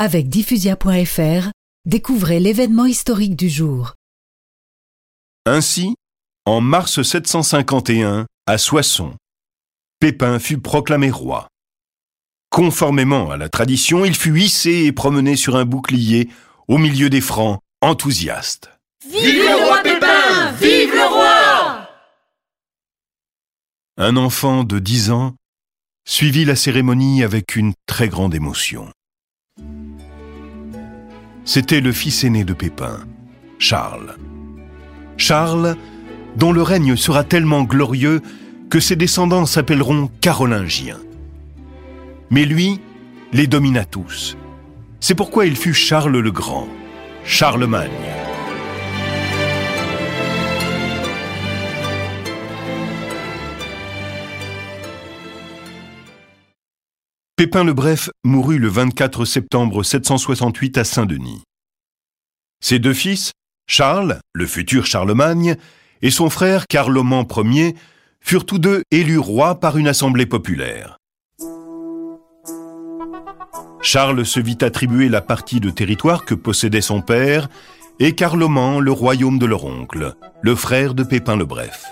Avec diffusia.fr, découvrez l'événement historique du jour. Ainsi, en mars 751, à Soissons, Pépin fut proclamé roi. Conformément à la tradition, il fut hissé et promené sur un bouclier au milieu des Francs, enthousiastes. Vive le roi Pépin Vive le roi Un enfant de dix ans suivit la cérémonie avec une très grande émotion. C'était le fils aîné de Pépin, Charles. Charles, dont le règne sera tellement glorieux que ses descendants s'appelleront carolingiens. Mais lui les domina tous. C'est pourquoi il fut Charles le Grand, Charlemagne. Pépin le Bref mourut le 24 septembre 768 à Saint-Denis. Ses deux fils, Charles, le futur Charlemagne, et son frère Carloman Ier, furent tous deux élus rois par une assemblée populaire. Charles se vit attribuer la partie de territoire que possédait son père, et Carloman le royaume de leur oncle, le frère de Pépin le Bref.